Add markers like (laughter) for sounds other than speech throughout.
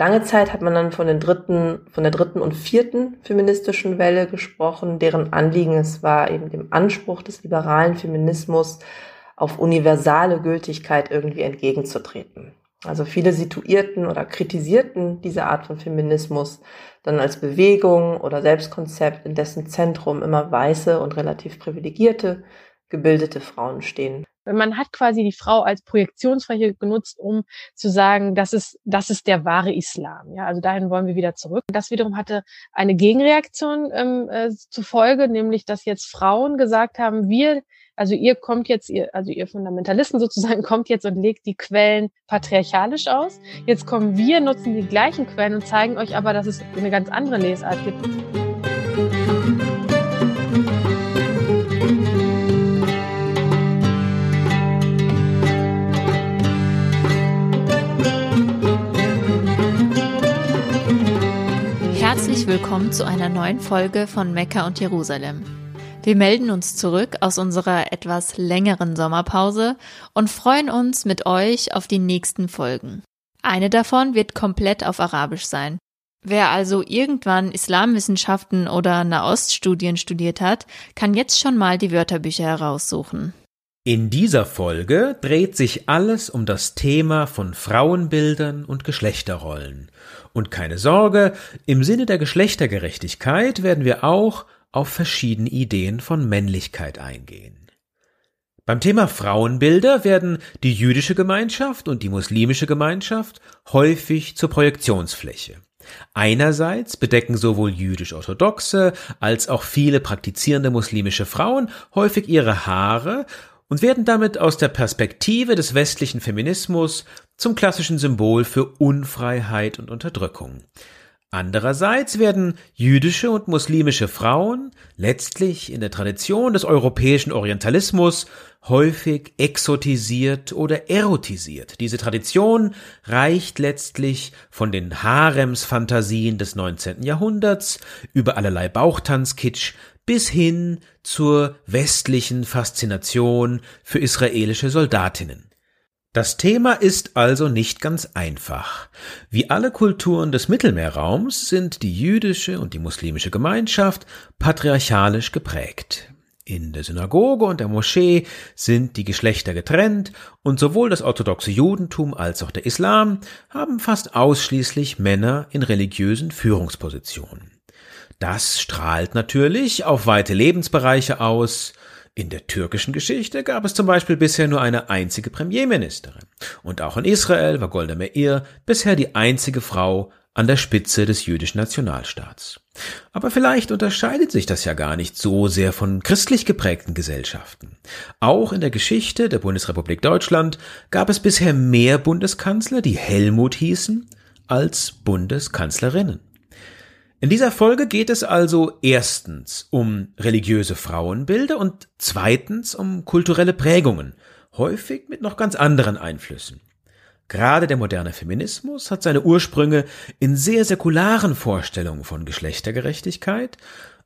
Lange Zeit hat man dann von, den dritten, von der dritten und vierten feministischen Welle gesprochen, deren Anliegen es war, eben dem Anspruch des liberalen Feminismus auf universale Gültigkeit irgendwie entgegenzutreten. Also viele situierten oder kritisierten diese Art von Feminismus dann als Bewegung oder Selbstkonzept, in dessen Zentrum immer weiße und relativ privilegierte, gebildete Frauen stehen. Man hat quasi die Frau als Projektionsfläche genutzt, um zu sagen, das ist, das ist der wahre Islam. Ja, also dahin wollen wir wieder zurück. Das wiederum hatte eine Gegenreaktion ähm, äh, zufolge, nämlich dass jetzt Frauen gesagt haben, wir also ihr kommt jetzt, ihr, also ihr Fundamentalisten sozusagen (laughs) kommt jetzt und legt die Quellen patriarchalisch aus. Jetzt kommen wir, nutzen die gleichen Quellen und zeigen euch aber, dass es eine ganz andere Lesart gibt. Herzlich willkommen zu einer neuen Folge von Mekka und Jerusalem. Wir melden uns zurück aus unserer etwas längeren Sommerpause und freuen uns mit euch auf die nächsten Folgen. Eine davon wird komplett auf Arabisch sein. Wer also irgendwann Islamwissenschaften oder Nahoststudien studiert hat, kann jetzt schon mal die Wörterbücher heraussuchen. In dieser Folge dreht sich alles um das Thema von Frauenbildern und Geschlechterrollen. Und keine Sorge, im Sinne der Geschlechtergerechtigkeit werden wir auch auf verschiedene Ideen von Männlichkeit eingehen. Beim Thema Frauenbilder werden die jüdische Gemeinschaft und die muslimische Gemeinschaft häufig zur Projektionsfläche. Einerseits bedecken sowohl jüdisch-orthodoxe als auch viele praktizierende muslimische Frauen häufig ihre Haare und werden damit aus der Perspektive des westlichen Feminismus zum klassischen Symbol für Unfreiheit und Unterdrückung. Andererseits werden jüdische und muslimische Frauen letztlich in der Tradition des europäischen Orientalismus häufig exotisiert oder erotisiert. Diese Tradition reicht letztlich von den Haremsfantasien des 19. Jahrhunderts über allerlei Bauchtanzkitsch bis hin zur westlichen Faszination für israelische Soldatinnen. Das Thema ist also nicht ganz einfach. Wie alle Kulturen des Mittelmeerraums sind die jüdische und die muslimische Gemeinschaft patriarchalisch geprägt. In der Synagoge und der Moschee sind die Geschlechter getrennt und sowohl das orthodoxe Judentum als auch der Islam haben fast ausschließlich Männer in religiösen Führungspositionen. Das strahlt natürlich auf weite Lebensbereiche aus, in der türkischen Geschichte gab es zum Beispiel bisher nur eine einzige Premierministerin. Und auch in Israel war Golda Meir bisher die einzige Frau an der Spitze des jüdischen Nationalstaats. Aber vielleicht unterscheidet sich das ja gar nicht so sehr von christlich geprägten Gesellschaften. Auch in der Geschichte der Bundesrepublik Deutschland gab es bisher mehr Bundeskanzler, die Helmut hießen, als Bundeskanzlerinnen. In dieser Folge geht es also erstens um religiöse Frauenbilder und zweitens um kulturelle Prägungen, häufig mit noch ganz anderen Einflüssen. Gerade der moderne Feminismus hat seine Ursprünge in sehr säkularen Vorstellungen von Geschlechtergerechtigkeit.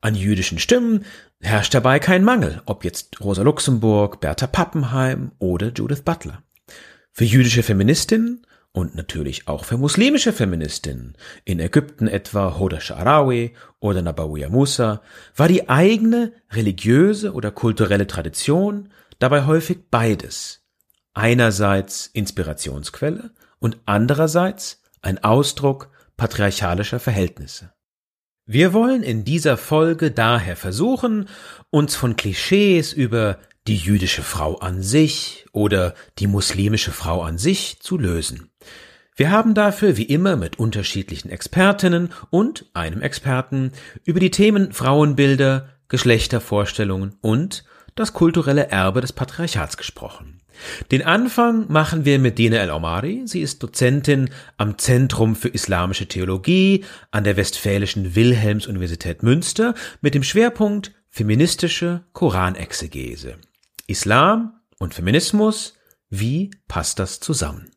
An jüdischen Stimmen herrscht dabei kein Mangel, ob jetzt Rosa Luxemburg, Bertha Pappenheim oder Judith Butler. Für jüdische Feministinnen und natürlich auch für muslimische Feministinnen, in Ägypten etwa Hoda Sha'arawi oder Nabawiya Musa, war die eigene religiöse oder kulturelle Tradition dabei häufig beides. Einerseits Inspirationsquelle und andererseits ein Ausdruck patriarchalischer Verhältnisse. Wir wollen in dieser Folge daher versuchen, uns von Klischees über die jüdische Frau an sich oder die muslimische Frau an sich zu lösen. Wir haben dafür wie immer mit unterschiedlichen Expertinnen und einem Experten über die Themen Frauenbilder, Geschlechtervorstellungen und das kulturelle Erbe des Patriarchats gesprochen. Den Anfang machen wir mit Dina El-Omari. Sie ist Dozentin am Zentrum für Islamische Theologie an der Westfälischen Wilhelms-Universität Münster mit dem Schwerpunkt feministische Koranexegese. Islam und Feminismus, wie passt das zusammen?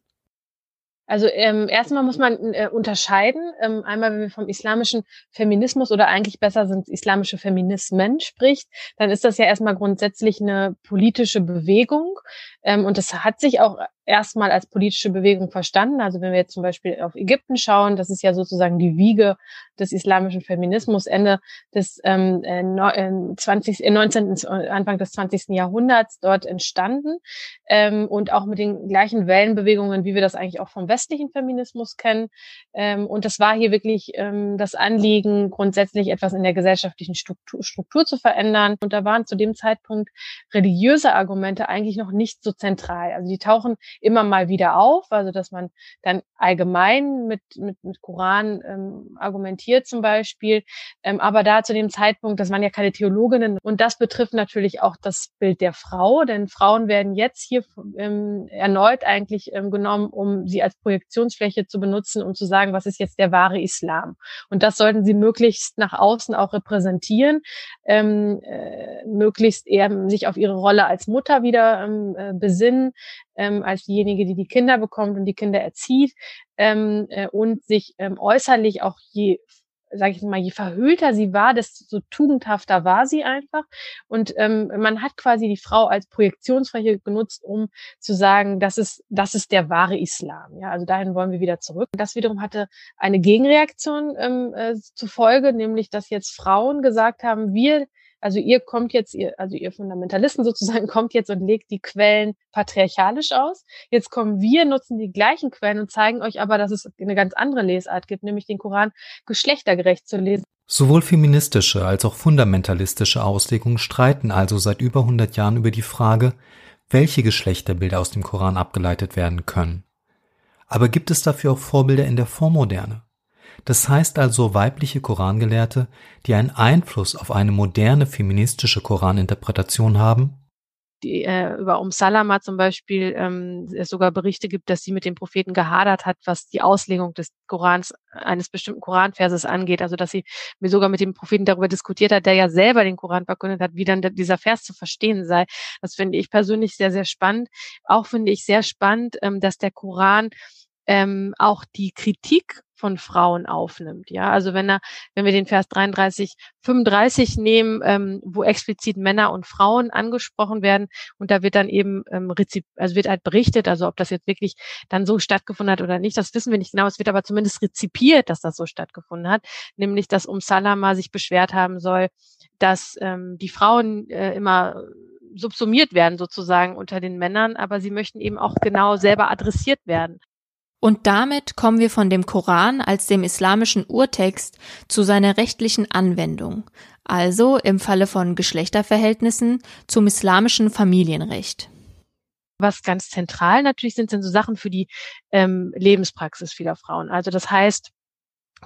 Also ähm, erstmal muss man äh, unterscheiden. Ähm, einmal, wenn wir vom islamischen Feminismus oder eigentlich besser sind islamische Feminismen spricht, dann ist das ja erstmal grundsätzlich eine politische Bewegung, Ähm, und das hat sich auch erstmal als politische Bewegung verstanden. Also wenn wir jetzt zum Beispiel auf Ägypten schauen, das ist ja sozusagen die Wiege des islamischen Feminismus Ende des ähm, 20, äh, 19, äh, äh, Anfang des 20. Jahrhunderts dort entstanden ähm, und auch mit den gleichen Wellenbewegungen, wie wir das eigentlich auch vom westlichen Feminismus kennen. Ähm, und das war hier wirklich ähm, das Anliegen, grundsätzlich etwas in der gesellschaftlichen Struktur, Struktur zu verändern. Und da waren zu dem Zeitpunkt religiöse Argumente eigentlich noch nicht so zentral. Also die tauchen immer mal wieder auf, also dass man dann allgemein mit, mit, mit Koran ähm, argumentiert zum Beispiel. Ähm, aber da zu dem Zeitpunkt, das waren ja keine Theologinnen und das betrifft natürlich auch das Bild der Frau, denn Frauen werden jetzt hier ähm, erneut eigentlich ähm, genommen, um sie als Projektionsfläche zu benutzen, um zu sagen, was ist jetzt der wahre Islam. Und das sollten sie möglichst nach außen auch repräsentieren, ähm, äh, möglichst eher sich auf ihre Rolle als Mutter wieder ähm, äh, besinnen, ähm, als diejenige, die die Kinder bekommt und die Kinder erzieht ähm, äh, und sich ähm, äußerlich auch je sage ich mal, je verhüllter sie war, desto tugendhafter war sie einfach. Und ähm, man hat quasi die Frau als Projektionsfläche genutzt, um zu sagen, das ist, das ist der wahre Islam. Ja, also dahin wollen wir wieder zurück. Das wiederum hatte eine Gegenreaktion ähm, äh, zur nämlich dass jetzt Frauen gesagt haben, wir also ihr kommt jetzt, ihr, also ihr Fundamentalisten sozusagen (laughs) kommt jetzt und legt die Quellen patriarchalisch aus. Jetzt kommen wir, nutzen die gleichen Quellen und zeigen euch aber, dass es eine ganz andere Lesart gibt, nämlich den Koran geschlechtergerecht zu lesen. Sowohl feministische als auch fundamentalistische Auslegungen streiten also seit über 100 Jahren über die Frage, welche Geschlechterbilder aus dem Koran abgeleitet werden können. Aber gibt es dafür auch Vorbilder in der Vormoderne? Das heißt also weibliche Korangelehrte, die einen Einfluss auf eine moderne feministische Koraninterpretation haben? Die, äh, über Um Salama zum Beispiel ähm, es sogar Berichte gibt, dass sie mit dem Propheten gehadert hat, was die Auslegung des Korans, eines bestimmten Koranverses angeht. Also dass sie mir sogar mit dem Propheten darüber diskutiert hat, der ja selber den Koran verkündet hat, wie dann dieser Vers zu verstehen sei. Das finde ich persönlich sehr, sehr spannend. Auch finde ich sehr spannend, ähm, dass der Koran ähm, auch die Kritik von Frauen aufnimmt. Ja, also wenn er, wenn wir den Vers 33, 35 nehmen, ähm, wo explizit Männer und Frauen angesprochen werden und da wird dann eben ähm, also wird halt berichtet, also ob das jetzt wirklich dann so stattgefunden hat oder nicht, das wissen wir nicht genau. Es wird aber zumindest rezipiert, dass das so stattgefunden hat, nämlich dass um Salama sich beschwert haben soll, dass ähm, die Frauen äh, immer subsumiert werden sozusagen unter den Männern, aber sie möchten eben auch genau selber adressiert werden. Und damit kommen wir von dem Koran als dem islamischen Urtext zu seiner rechtlichen Anwendung, also im Falle von Geschlechterverhältnissen zum islamischen Familienrecht. Was ganz zentral natürlich sind, sind so Sachen für die ähm, Lebenspraxis vieler Frauen. Also das heißt,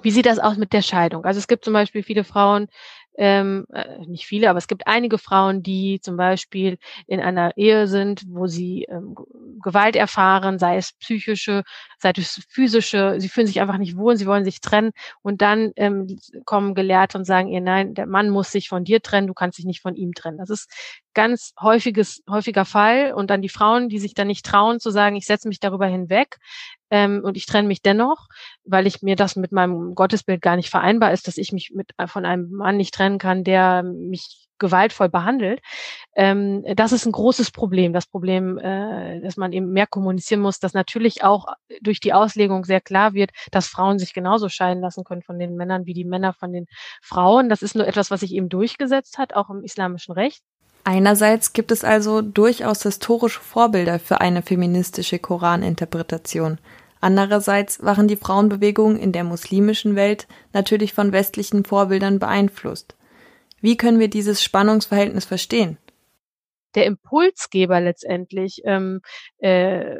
wie sieht das aus mit der Scheidung? Also es gibt zum Beispiel viele Frauen, ähm, äh, nicht viele, aber es gibt einige Frauen, die zum Beispiel in einer Ehe sind, wo sie ähm, Gewalt erfahren, sei es psychische, sei es physische, sie fühlen sich einfach nicht wohl, sie wollen sich trennen. Und dann ähm, kommen Gelehrte und sagen ihr, nein, der Mann muss sich von dir trennen, du kannst dich nicht von ihm trennen. Das ist ganz häufiges, häufiger Fall. Und dann die Frauen, die sich dann nicht trauen zu sagen, ich setze mich darüber hinweg, ähm, und ich trenne mich dennoch, weil ich mir das mit meinem Gottesbild gar nicht vereinbar ist, dass ich mich mit äh, von einem Mann nicht trennen kann, der mich gewaltvoll behandelt. Ähm, das ist ein großes Problem. Das Problem, äh, dass man eben mehr kommunizieren muss, dass natürlich auch durch die Auslegung sehr klar wird, dass Frauen sich genauso scheiden lassen können von den Männern wie die Männer von den Frauen. Das ist nur etwas, was sich eben durchgesetzt hat, auch im islamischen Recht. Einerseits gibt es also durchaus historische Vorbilder für eine feministische Koraninterpretation. Andererseits waren die Frauenbewegungen in der muslimischen Welt natürlich von westlichen Vorbildern beeinflusst. Wie können wir dieses Spannungsverhältnis verstehen? Der Impulsgeber letztendlich ähm, äh,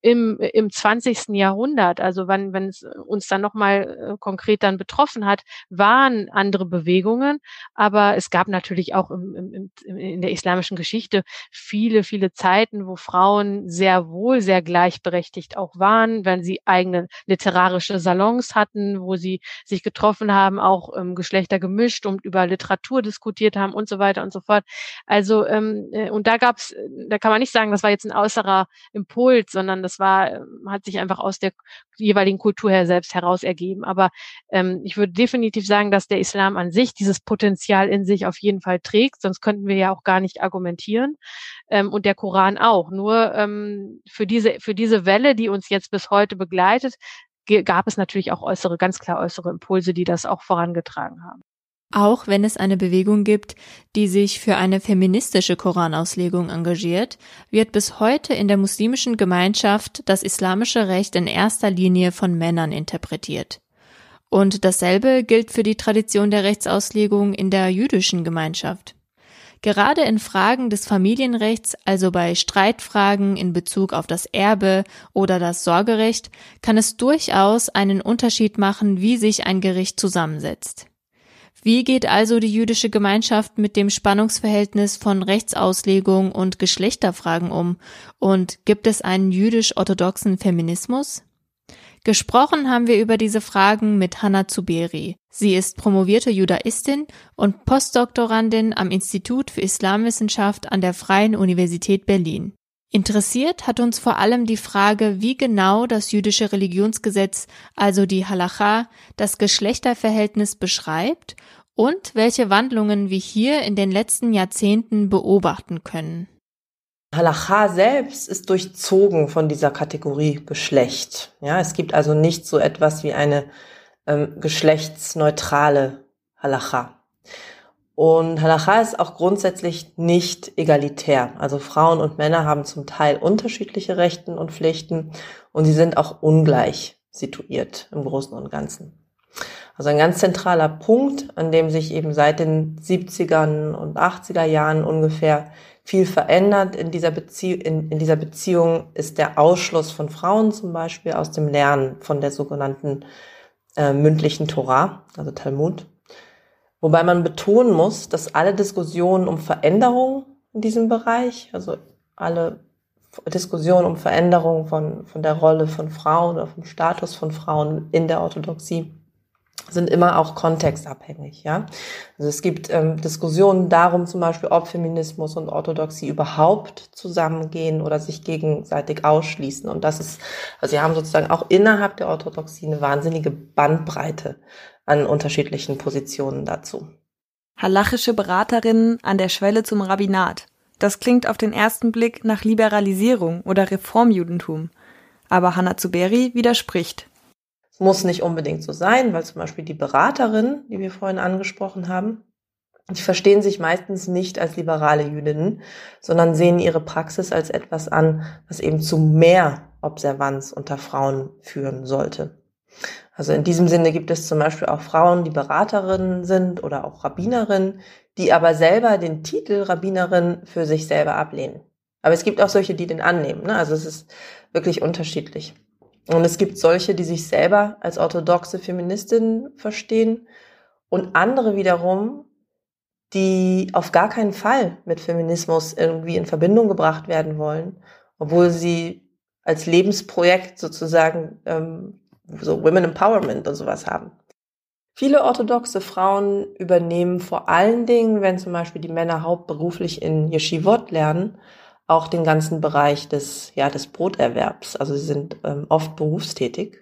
im, im 20. Jahrhundert, also wann, wenn es uns dann nochmal äh, konkret dann betroffen hat, waren andere Bewegungen, aber es gab natürlich auch im, im, im, in der islamischen Geschichte viele, viele Zeiten, wo Frauen sehr wohl sehr gleichberechtigt auch waren, wenn sie eigene literarische Salons hatten, wo sie sich getroffen haben, auch ähm, Geschlechter gemischt und über Literatur diskutiert haben und so weiter und so fort. Also ähm, äh, und da gab's, da kann man nicht sagen, das war jetzt ein äußerer Impuls, sondern das war, ähm, hat sich einfach aus der jeweiligen Kultur her selbst heraus ergeben. Aber ähm, ich würde definitiv sagen, dass der Islam an sich dieses Potenzial in sich auf jeden Fall trägt, sonst könnten wir ja auch gar nicht argumentieren. Ähm, und der Koran auch. Nur ähm, für diese, für diese Welle, die uns jetzt bis heute begleitet, gab es natürlich auch äußere, ganz klar äußere Impulse, die das auch vorangetragen haben. Auch wenn es eine Bewegung gibt, die sich für eine feministische Koranauslegung engagiert, wird bis heute in der muslimischen Gemeinschaft das islamische Recht in erster Linie von Männern interpretiert. Und dasselbe gilt für die Tradition der Rechtsauslegung in der jüdischen Gemeinschaft. Gerade in Fragen des Familienrechts, also bei Streitfragen in Bezug auf das Erbe oder das Sorgerecht, kann es durchaus einen Unterschied machen, wie sich ein Gericht zusammensetzt. Wie geht also die jüdische Gemeinschaft mit dem Spannungsverhältnis von Rechtsauslegung und Geschlechterfragen um? Und gibt es einen jüdisch-orthodoxen Feminismus? Gesprochen haben wir über diese Fragen mit Hanna Zuberi. Sie ist promovierte Judaistin und Postdoktorandin am Institut für Islamwissenschaft an der Freien Universität Berlin. Interessiert hat uns vor allem die Frage, wie genau das jüdische Religionsgesetz, also die Halacha, das Geschlechterverhältnis beschreibt und welche Wandlungen wir hier in den letzten Jahrzehnten beobachten können. Halacha selbst ist durchzogen von dieser Kategorie Geschlecht. Ja, es gibt also nicht so etwas wie eine ähm, geschlechtsneutrale Halacha. Und Halacha ist auch grundsätzlich nicht egalitär. Also Frauen und Männer haben zum Teil unterschiedliche Rechten und Pflichten und sie sind auch ungleich situiert im Großen und Ganzen. Also ein ganz zentraler Punkt, an dem sich eben seit den 70ern und 80er Jahren ungefähr viel verändert in dieser, Bezie in, in dieser Beziehung, ist der Ausschluss von Frauen zum Beispiel aus dem Lernen von der sogenannten äh, mündlichen Torah, also Talmud. Wobei man betonen muss, dass alle Diskussionen um Veränderung in diesem Bereich, also alle Diskussionen um Veränderung von, von der Rolle von Frauen oder vom Status von Frauen in der Orthodoxie, sind immer auch kontextabhängig, ja. Also es gibt ähm, Diskussionen darum, zum Beispiel, ob Feminismus und Orthodoxie überhaupt zusammengehen oder sich gegenseitig ausschließen. Und das ist, also sie haben sozusagen auch innerhalb der Orthodoxie eine wahnsinnige Bandbreite an unterschiedlichen Positionen dazu. Halachische Beraterinnen an der Schwelle zum Rabbinat. Das klingt auf den ersten Blick nach Liberalisierung oder Reformjudentum. Aber Hannah Zuberi widerspricht muss nicht unbedingt so sein, weil zum Beispiel die Beraterinnen, die wir vorhin angesprochen haben, die verstehen sich meistens nicht als liberale Jüdinnen, sondern sehen ihre Praxis als etwas an, was eben zu mehr Observanz unter Frauen führen sollte. Also in diesem Sinne gibt es zum Beispiel auch Frauen, die Beraterinnen sind oder auch Rabbinerinnen, die aber selber den Titel Rabbinerin für sich selber ablehnen. Aber es gibt auch solche, die den annehmen. Ne? Also es ist wirklich unterschiedlich. Und es gibt solche, die sich selber als orthodoxe Feministin verstehen und andere wiederum, die auf gar keinen Fall mit Feminismus irgendwie in Verbindung gebracht werden wollen, obwohl sie als Lebensprojekt sozusagen ähm, so Women Empowerment und sowas haben. Viele orthodoxe Frauen übernehmen vor allen Dingen, wenn zum Beispiel die Männer hauptberuflich in Yeshivot lernen, auch den ganzen Bereich des, ja, des Broterwerbs. Also sie sind ähm, oft berufstätig.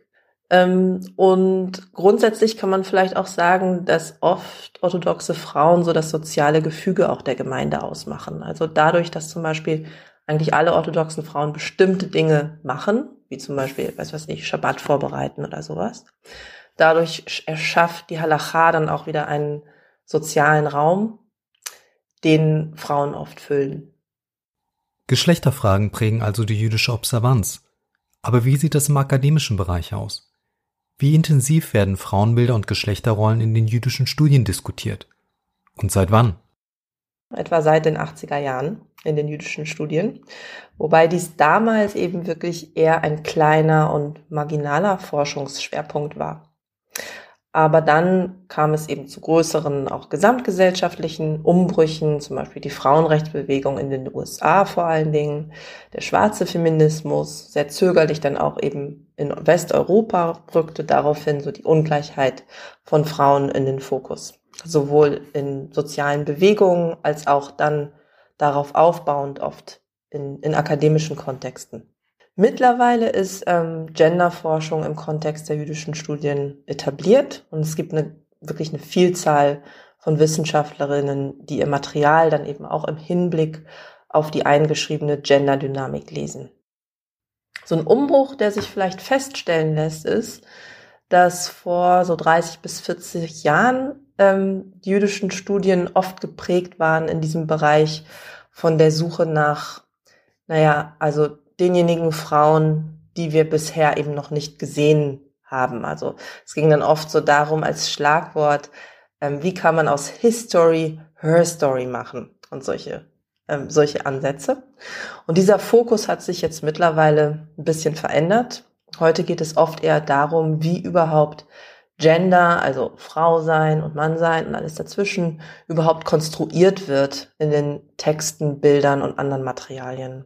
Ähm, und grundsätzlich kann man vielleicht auch sagen, dass oft orthodoxe Frauen so das soziale Gefüge auch der Gemeinde ausmachen. Also dadurch, dass zum Beispiel eigentlich alle orthodoxen Frauen bestimmte Dinge machen, wie zum Beispiel, weiß was ich, Schabbat vorbereiten oder sowas. Dadurch erschafft die Halacha dann auch wieder einen sozialen Raum, den Frauen oft füllen. Geschlechterfragen prägen also die jüdische Observanz. Aber wie sieht es im akademischen Bereich aus? Wie intensiv werden Frauenbilder und Geschlechterrollen in den jüdischen Studien diskutiert? Und seit wann? Etwa seit den 80er Jahren in den jüdischen Studien, wobei dies damals eben wirklich eher ein kleiner und marginaler Forschungsschwerpunkt war. Aber dann kam es eben zu größeren, auch gesamtgesellschaftlichen Umbrüchen, zum Beispiel die Frauenrechtsbewegung in den USA vor allen Dingen, der schwarze Feminismus, sehr zögerlich dann auch eben in Westeuropa rückte daraufhin so die Ungleichheit von Frauen in den Fokus. Sowohl in sozialen Bewegungen als auch dann darauf aufbauend oft in, in akademischen Kontexten. Mittlerweile ist ähm, Genderforschung im Kontext der jüdischen Studien etabliert und es gibt eine, wirklich eine Vielzahl von Wissenschaftlerinnen, die ihr Material dann eben auch im Hinblick auf die eingeschriebene Genderdynamik lesen. So ein Umbruch, der sich vielleicht feststellen lässt, ist, dass vor so 30 bis 40 Jahren ähm, die jüdischen Studien oft geprägt waren in diesem Bereich von der Suche nach, naja, also denjenigen Frauen, die wir bisher eben noch nicht gesehen haben. Also es ging dann oft so darum als Schlagwort, ähm, wie kann man aus History Her Story machen und solche ähm, solche Ansätze. Und dieser Fokus hat sich jetzt mittlerweile ein bisschen verändert. Heute geht es oft eher darum, wie überhaupt Gender, also Frau sein und Mann sein und alles dazwischen, überhaupt konstruiert wird in den Texten, Bildern und anderen Materialien.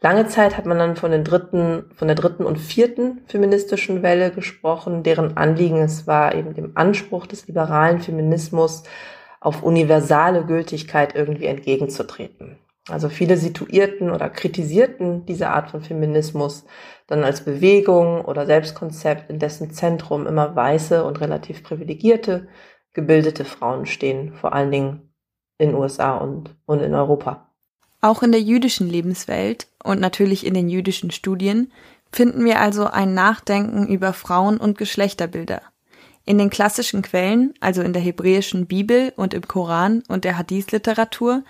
Lange Zeit hat man dann von den dritten, von der dritten und vierten feministischen Welle gesprochen, deren Anliegen es war, eben dem Anspruch des liberalen Feminismus auf universale Gültigkeit irgendwie entgegenzutreten. Also viele situierten oder kritisierten diese Art von Feminismus dann als Bewegung oder Selbstkonzept, in dessen Zentrum immer weiße und relativ privilegierte, gebildete Frauen stehen, vor allen Dingen in USA und, und in Europa. Auch in der jüdischen Lebenswelt und natürlich in den jüdischen Studien finden wir also ein Nachdenken über Frauen und Geschlechterbilder. In den klassischen Quellen, also in der hebräischen Bibel und im Koran und der Hadith-Literatur,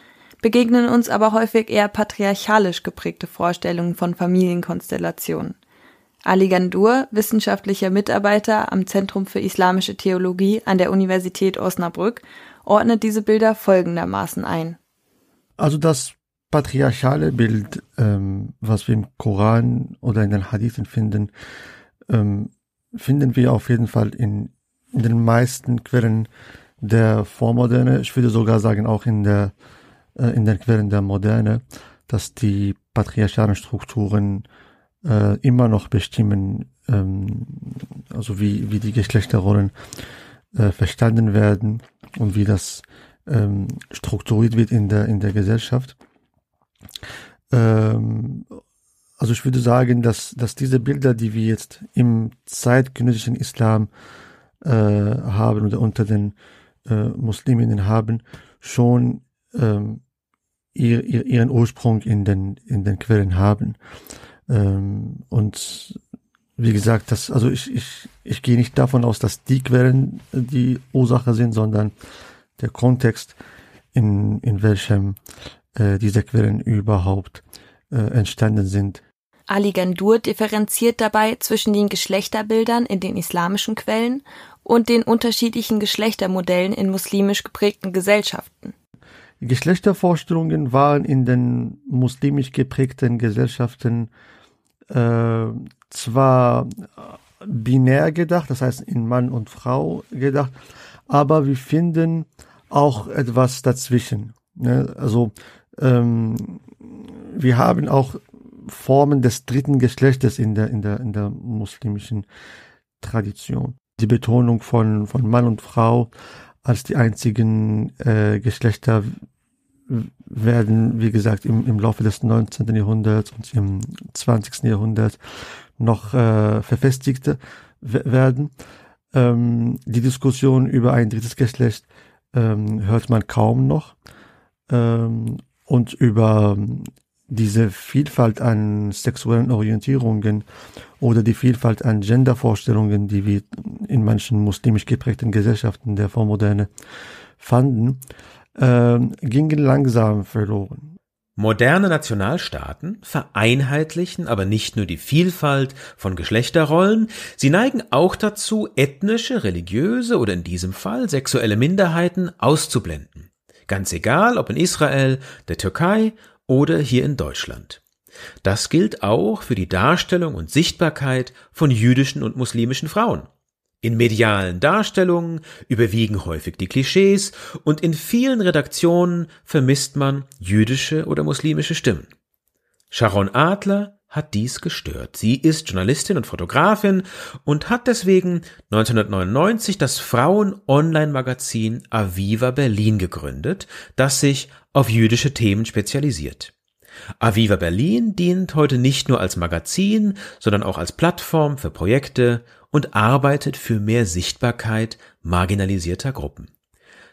begegnen uns aber häufig eher patriarchalisch geprägte Vorstellungen von Familienkonstellationen. Ali Gandur, wissenschaftlicher Mitarbeiter am Zentrum für Islamische Theologie an der Universität Osnabrück, ordnet diese Bilder folgendermaßen ein. Also das patriarchale Bild, ähm, was wir im Koran oder in den Hadithen finden, ähm, finden wir auf jeden Fall in in den meisten Quellen der Vormoderne, ich würde sogar sagen auch in der in den Quellen der Moderne, dass die patriarchalen Strukturen äh, immer noch bestimmen, ähm, also wie wie die Geschlechterrollen äh, verstanden werden und wie das ähm, strukturiert wird in der in der Gesellschaft. Ähm, also ich würde sagen, dass dass diese Bilder, die wir jetzt im zeitgenössischen Islam äh, haben oder unter den äh, Musliminnen haben, schon ähm, ihr, ihr, ihren Ursprung in den, in den Quellen haben. Ähm, und wie gesagt, das, also ich, ich, ich gehe nicht davon aus, dass die Quellen die Ursache sind, sondern der Kontext, in, in welchem äh, diese Quellen überhaupt äh, entstanden sind. Ali Gandur differenziert dabei zwischen den Geschlechterbildern in den islamischen Quellen und den unterschiedlichen Geschlechtermodellen in muslimisch geprägten Gesellschaften. Geschlechtervorstellungen waren in den muslimisch geprägten Gesellschaften äh, zwar binär gedacht, das heißt in Mann und Frau gedacht, aber wir finden auch etwas dazwischen. Ne? Also ähm, wir haben auch Formen des dritten Geschlechtes in der, in der, in der muslimischen Tradition. Die Betonung von, von Mann und Frau als die einzigen äh, Geschlechter werden, wie gesagt, im, im Laufe des 19. Jahrhunderts und im 20. Jahrhundert noch äh, verfestigt werden. Ähm, die Diskussion über ein drittes Geschlecht ähm, hört man kaum noch. Ähm, und über diese Vielfalt an sexuellen Orientierungen oder die Vielfalt an Gendervorstellungen, die wir in manchen muslimisch geprägten Gesellschaften der Vormoderne fanden, äh, gingen langsam verloren. Moderne Nationalstaaten vereinheitlichen aber nicht nur die Vielfalt von Geschlechterrollen, sie neigen auch dazu, ethnische, religiöse oder in diesem Fall sexuelle Minderheiten auszublenden. Ganz egal, ob in Israel, der Türkei oder hier in Deutschland. Das gilt auch für die Darstellung und Sichtbarkeit von jüdischen und muslimischen Frauen. In medialen Darstellungen überwiegen häufig die Klischees und in vielen Redaktionen vermisst man jüdische oder muslimische Stimmen. Sharon Adler hat dies gestört. Sie ist Journalistin und Fotografin und hat deswegen 1999 das Frauen-Online-Magazin Aviva Berlin gegründet, das sich auf jüdische Themen spezialisiert. Aviva Berlin dient heute nicht nur als Magazin, sondern auch als Plattform für Projekte und arbeitet für mehr Sichtbarkeit marginalisierter Gruppen.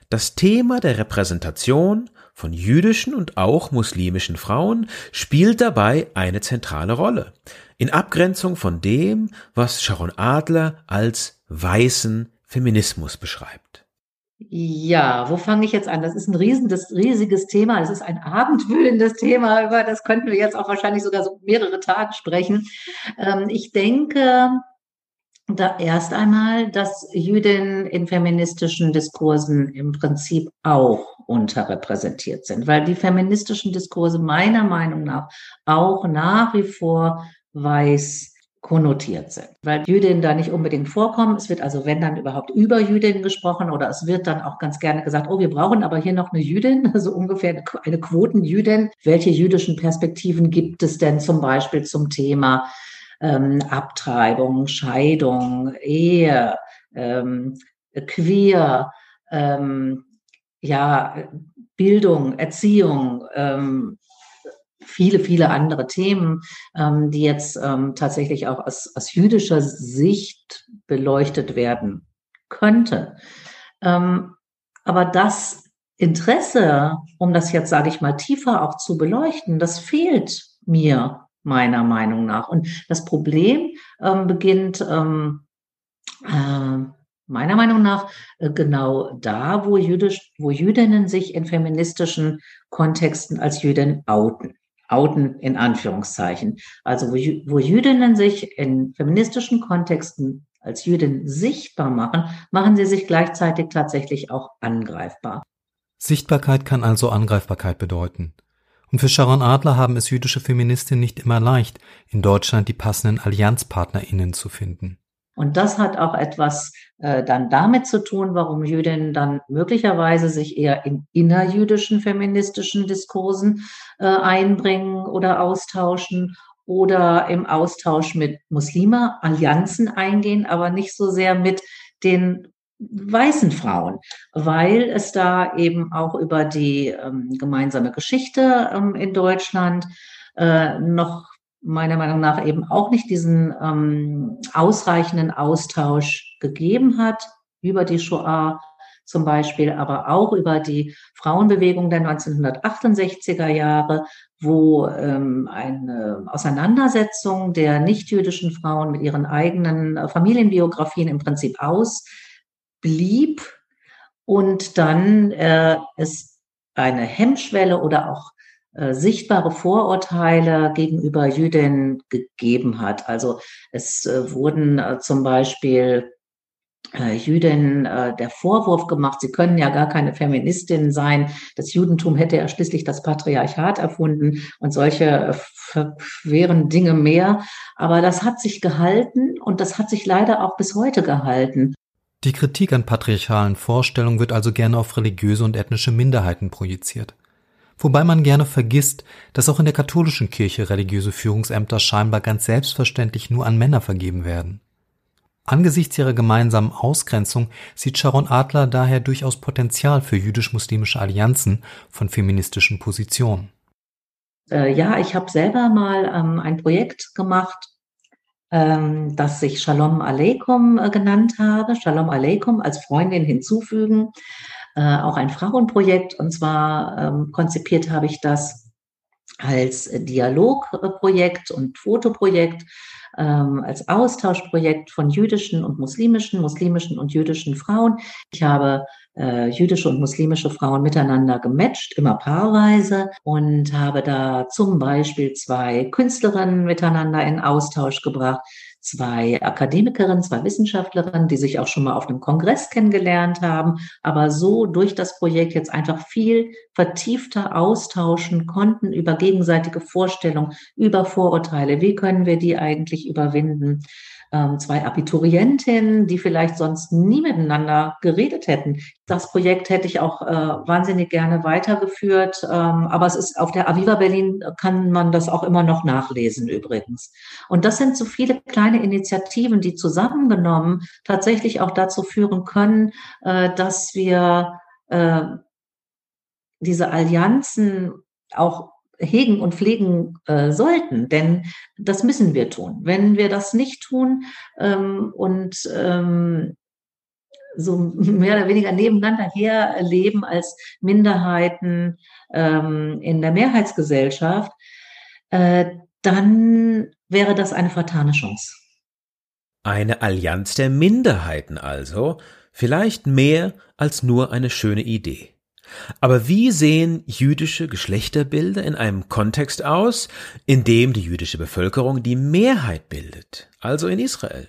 Das Thema der Repräsentation von jüdischen und auch muslimischen Frauen spielt dabei eine zentrale Rolle, in Abgrenzung von dem, was Sharon Adler als weißen Feminismus beschreibt. Ja, wo fange ich jetzt an? Das ist ein riesendes, riesiges Thema. Es ist ein abendfüllendes Thema. Über das könnten wir jetzt auch wahrscheinlich sogar so mehrere Tage sprechen. Ähm, ich denke, da erst einmal, dass Jüdinnen in feministischen Diskursen im Prinzip auch unterrepräsentiert sind, weil die feministischen Diskurse meiner Meinung nach auch nach wie vor weiß konnotiert sind, weil Jüdinnen da nicht unbedingt vorkommen. Es wird also, wenn dann überhaupt über Jüdinnen gesprochen oder es wird dann auch ganz gerne gesagt, oh, wir brauchen aber hier noch eine Jüdin, (laughs) also ungefähr eine Quotenjüdin. Welche jüdischen Perspektiven gibt es denn zum Beispiel zum Thema ähm, Abtreibung, Scheidung, Ehe, ähm, queer, ähm, ja, Bildung, Erziehung, ähm, viele, viele andere Themen, ähm, die jetzt ähm, tatsächlich auch aus, aus jüdischer Sicht beleuchtet werden könnten. Ähm, aber das Interesse, um das jetzt, sage ich mal, tiefer auch zu beleuchten, das fehlt mir meiner Meinung nach. Und das Problem ähm, beginnt ähm, äh, meiner Meinung nach äh, genau da, wo, Jüdisch, wo Jüdinnen sich in feministischen Kontexten als Jüdin outen. Outen in Anführungszeichen. Also wo, wo Jüdinnen sich in feministischen Kontexten als Jüdin sichtbar machen, machen sie sich gleichzeitig tatsächlich auch angreifbar. Sichtbarkeit kann also Angreifbarkeit bedeuten. Und für Sharon Adler haben es jüdische Feministinnen nicht immer leicht, in Deutschland die passenden AllianzpartnerInnen zu finden. Und das hat auch etwas äh, dann damit zu tun, warum Jüdinnen dann möglicherweise sich eher in innerjüdischen feministischen Diskursen äh, einbringen oder austauschen oder im Austausch mit Muslime Allianzen eingehen, aber nicht so sehr mit den weißen Frauen, weil es da eben auch über die ähm, gemeinsame Geschichte ähm, in Deutschland äh, noch meiner Meinung nach eben auch nicht diesen ähm, ausreichenden Austausch gegeben hat über die Shoah zum Beispiel, aber auch über die Frauenbewegung der 1968er Jahre, wo ähm, eine Auseinandersetzung der nichtjüdischen Frauen mit ihren eigenen äh, Familienbiografien im Prinzip aus blieb und dann äh, es eine Hemmschwelle oder auch äh, sichtbare Vorurteile gegenüber Jüdinnen gegeben hat. Also es äh, wurden äh, zum Beispiel Jüdinnen der Vorwurf gemacht, sie können ja gar keine Feministin sein. Das Judentum hätte ja schließlich das Patriarchat erfunden und solche schweren Dinge mehr. Aber das hat sich gehalten und das hat sich leider auch bis heute gehalten. Die Kritik an patriarchalen Vorstellungen wird also gerne auf religiöse und ethnische Minderheiten projiziert. Wobei man gerne vergisst, dass auch in der katholischen Kirche religiöse Führungsämter scheinbar ganz selbstverständlich nur an Männer vergeben werden. Angesichts ihrer gemeinsamen Ausgrenzung sieht Sharon Adler daher durchaus Potenzial für jüdisch-muslimische Allianzen von feministischen Positionen. Äh, ja, ich habe selber mal ähm, ein Projekt gemacht ähm, das ich Shalom Aleikum äh, genannt habe. Shalom Aleikum als Freundin hinzufügen. Äh, auch ein Frauenprojekt. Und zwar ähm, konzipiert habe ich das als Dialogprojekt und Fotoprojekt, ähm, als Austauschprojekt von jüdischen und muslimischen, muslimischen und jüdischen Frauen. Ich habe äh, jüdische und muslimische Frauen miteinander gematcht, immer paarweise und habe da zum Beispiel zwei Künstlerinnen miteinander in Austausch gebracht, zwei Akademikerinnen, zwei Wissenschaftlerinnen, die sich auch schon mal auf einem Kongress kennengelernt haben, aber so durch das Projekt jetzt einfach viel vertiefter austauschen konnten über gegenseitige Vorstellungen, über Vorurteile. Wie können wir die eigentlich überwinden? ähm, zwei Abiturientinnen, die vielleicht sonst nie miteinander geredet hätten. Das Projekt hätte ich auch äh, wahnsinnig gerne weitergeführt, ähm, aber es ist auf der Aviva Berlin kann man das auch immer noch nachlesen übrigens. Und das sind so viele kleine Initiativen, die zusammengenommen tatsächlich auch dazu führen können, äh, dass wir äh, diese Allianzen auch hegen und pflegen äh, sollten, denn das müssen wir tun. Wenn wir das nicht tun ähm, und ähm, so mehr oder weniger nebeneinander her leben als Minderheiten ähm, in der Mehrheitsgesellschaft, äh, dann wäre das eine vertane Chance. Eine Allianz der Minderheiten also, vielleicht mehr als nur eine schöne Idee. Aber wie sehen jüdische Geschlechterbilder in einem Kontext aus, in dem die jüdische Bevölkerung die Mehrheit bildet, also in Israel?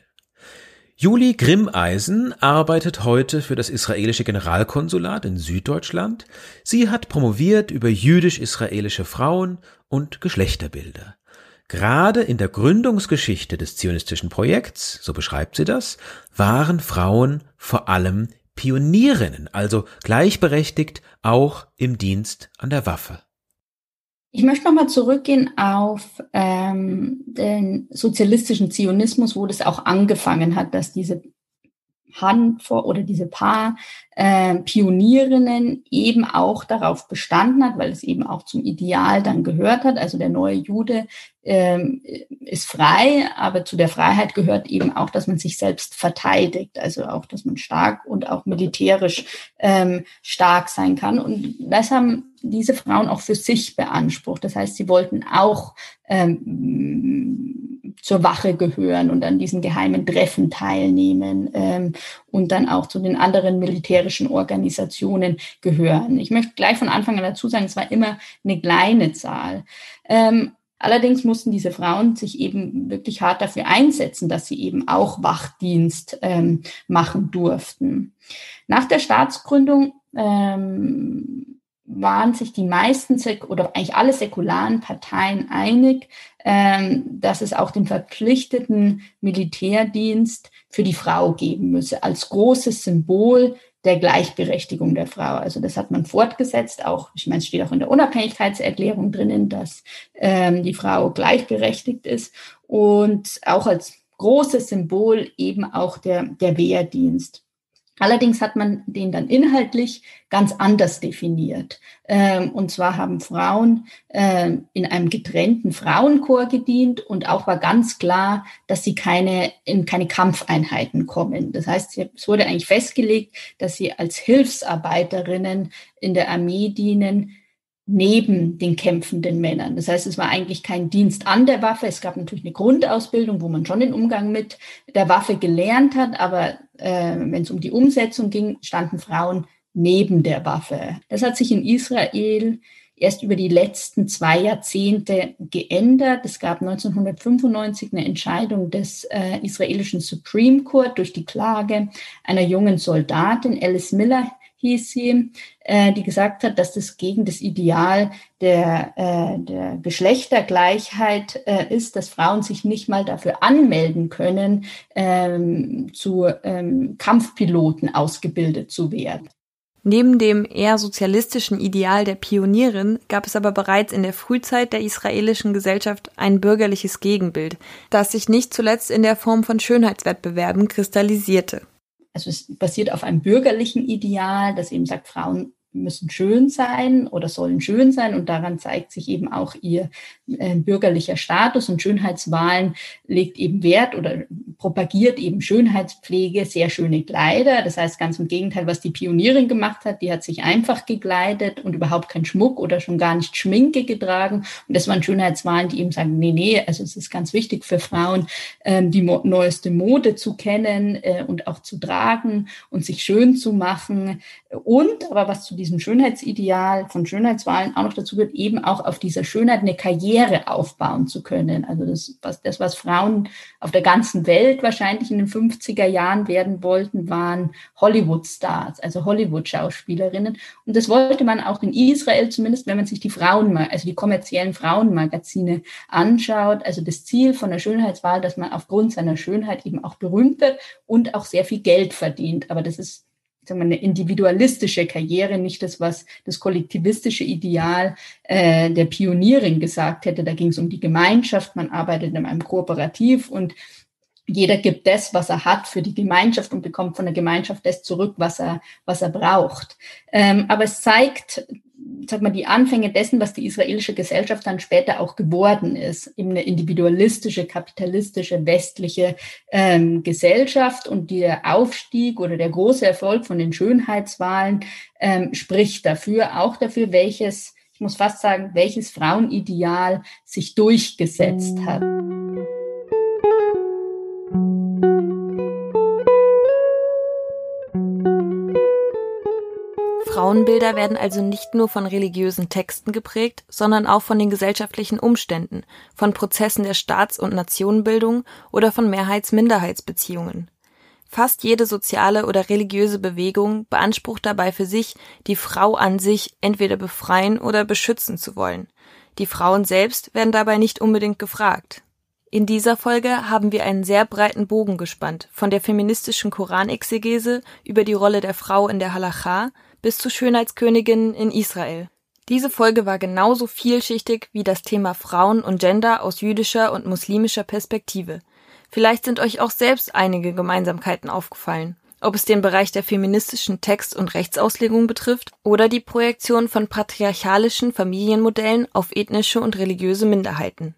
Julie Grimmeisen arbeitet heute für das israelische Generalkonsulat in Süddeutschland. Sie hat promoviert über jüdisch-israelische Frauen und Geschlechterbilder. Gerade in der Gründungsgeschichte des zionistischen Projekts, so beschreibt sie das, waren Frauen vor allem Pionierinnen, also gleichberechtigt auch im Dienst an der Waffe. Ich möchte nochmal zurückgehen auf ähm, den sozialistischen Zionismus, wo das auch angefangen hat, dass diese Handvoll oder diese paar äh, Pionierinnen eben auch darauf bestanden hat, weil es eben auch zum Ideal dann gehört hat. Also der neue Jude ähm, ist frei, aber zu der Freiheit gehört eben auch, dass man sich selbst verteidigt, also auch, dass man stark und auch militärisch ähm, stark sein kann. Und das haben diese Frauen auch für sich beansprucht. Das heißt, sie wollten auch ähm, zur Wache gehören und an diesen geheimen Treffen teilnehmen ähm, und dann auch zu den anderen militärischen Organisationen gehören. Ich möchte gleich von Anfang an dazu sagen, es war immer eine kleine Zahl. Ähm, Allerdings mussten diese Frauen sich eben wirklich hart dafür einsetzen, dass sie eben auch Wachdienst ähm, machen durften. Nach der Staatsgründung ähm, waren sich die meisten oder eigentlich alle säkularen Parteien einig, ähm, dass es auch den verpflichteten Militärdienst für die Frau geben müsse, als großes Symbol der Gleichberechtigung der Frau. Also das hat man fortgesetzt, auch, ich meine, es steht auch in der Unabhängigkeitserklärung drinnen, dass ähm, die Frau gleichberechtigt ist und auch als großes Symbol eben auch der, der Wehrdienst. Allerdings hat man den dann inhaltlich ganz anders definiert. Ähm, und zwar haben Frauen ähm, in einem getrennten Frauenchor gedient und auch war ganz klar, dass sie keine, in keine Kampfeinheiten kommen. Das heißt, es wurde eigentlich festgelegt, dass sie als Hilfsarbeiterinnen in der Armee dienen, neben den kämpfenden Männern. Das heißt, es war eigentlich kein Dienst an der Waffe. Es gab natürlich eine Grundausbildung, wo man schon den Umgang mit der Waffe gelernt hat, aber äh, wenn es um die Umsetzung ging, standen Frauen neben der Waffe. Das hat sich in Israel erst über die letzten zwei Jahrzehnte geändert. Es gab 1995 eine Entscheidung des äh, israelischen Supreme Court durch die Klage einer jungen Soldatin, Alice Miller, hieß sie, äh, die gesagt hat, dass das gegen das Ideal der, äh, der Geschlechtergleichheit äh, ist, dass Frauen sich nicht mal dafür anmelden können, ähm, zu ähm, Kampfpiloten ausgebildet zu werden. Neben dem eher sozialistischen Ideal der Pionierin gab es aber bereits in der Frühzeit der israelischen Gesellschaft ein bürgerliches Gegenbild, das sich nicht zuletzt in der Form von Schönheitswettbewerben kristallisierte also es basiert auf einem bürgerlichen Ideal, das eben sagt, Frauen müssen schön sein oder sollen schön sein und daran zeigt sich eben auch ihr äh, bürgerlicher Status und Schönheitswahlen legt eben Wert oder propagiert eben Schönheitspflege, sehr schöne Kleider. Das heißt ganz im Gegenteil, was die Pionierin gemacht hat, die hat sich einfach gekleidet und überhaupt keinen Schmuck oder schon gar nicht Schminke getragen. Und das waren Schönheitswahlen, die eben sagen, nee, nee, also es ist ganz wichtig für Frauen, ähm, die mo neueste Mode zu kennen äh, und auch zu tragen und sich schön zu machen. Und, aber was zu diesem Schönheitsideal von Schönheitswahlen auch noch dazu gehört, eben auch auf dieser Schönheit eine Karriere aufbauen zu können. Also das, was, das, was Frauen auf der ganzen Welt wahrscheinlich in den 50er Jahren werden wollten, waren Hollywood-Stars, also Hollywood-Schauspielerinnen. Und das wollte man auch in Israel, zumindest wenn man sich die Frauen, also die kommerziellen Frauenmagazine anschaut. Also das Ziel von der Schönheitswahl, dass man aufgrund seiner Schönheit eben auch berühmt wird und auch sehr viel Geld verdient. Aber das ist eine individualistische Karriere, nicht das, was das kollektivistische Ideal äh, der Pionierin gesagt hätte. Da ging es um die Gemeinschaft, man arbeitet in einem Kooperativ und jeder gibt das, was er hat für die Gemeinschaft und bekommt von der Gemeinschaft das zurück, was er, was er braucht. Ähm, aber es zeigt sag mal, die Anfänge dessen, was die israelische Gesellschaft dann später auch geworden ist, eben eine individualistische, kapitalistische, westliche ähm, Gesellschaft und der Aufstieg oder der große Erfolg von den Schönheitswahlen ähm, spricht dafür, auch dafür, welches, ich muss fast sagen, welches Frauenideal sich durchgesetzt hat. Frauenbilder werden also nicht nur von religiösen Texten geprägt, sondern auch von den gesellschaftlichen Umständen, von Prozessen der Staats- und Nationenbildung oder von Mehrheits-Minderheitsbeziehungen. Fast jede soziale oder religiöse Bewegung beansprucht dabei für sich, die Frau an sich entweder befreien oder beschützen zu wollen. Die Frauen selbst werden dabei nicht unbedingt gefragt. In dieser Folge haben wir einen sehr breiten Bogen gespannt, von der feministischen Koranexegese über die Rolle der Frau in der Halacha bis zu Schönheitsköniginnen in Israel. Diese Folge war genauso vielschichtig wie das Thema Frauen und Gender aus jüdischer und muslimischer Perspektive. Vielleicht sind euch auch selbst einige Gemeinsamkeiten aufgefallen, ob es den Bereich der feministischen Text- und Rechtsauslegung betrifft oder die Projektion von patriarchalischen Familienmodellen auf ethnische und religiöse Minderheiten.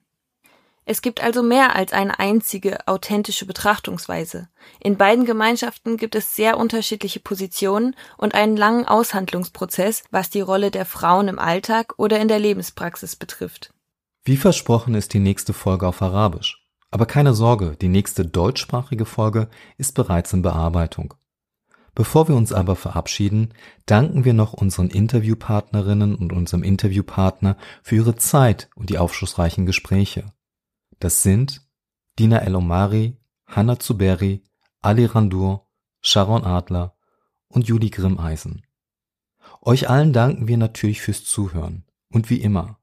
Es gibt also mehr als eine einzige authentische Betrachtungsweise. In beiden Gemeinschaften gibt es sehr unterschiedliche Positionen und einen langen Aushandlungsprozess, was die Rolle der Frauen im Alltag oder in der Lebenspraxis betrifft. Wie versprochen ist die nächste Folge auf Arabisch. Aber keine Sorge, die nächste deutschsprachige Folge ist bereits in Bearbeitung. Bevor wir uns aber verabschieden, danken wir noch unseren Interviewpartnerinnen und unserem Interviewpartner für ihre Zeit und die aufschlussreichen Gespräche. Das sind Dina El-Omari, Hanna Zuberi, Ali Randur, Sharon Adler und Judy Grimmeisen. Euch allen danken wir natürlich fürs Zuhören. Und wie immer,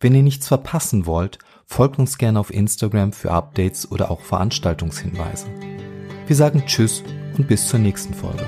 wenn ihr nichts verpassen wollt, folgt uns gerne auf Instagram für Updates oder auch Veranstaltungshinweise. Wir sagen Tschüss und bis zur nächsten Folge.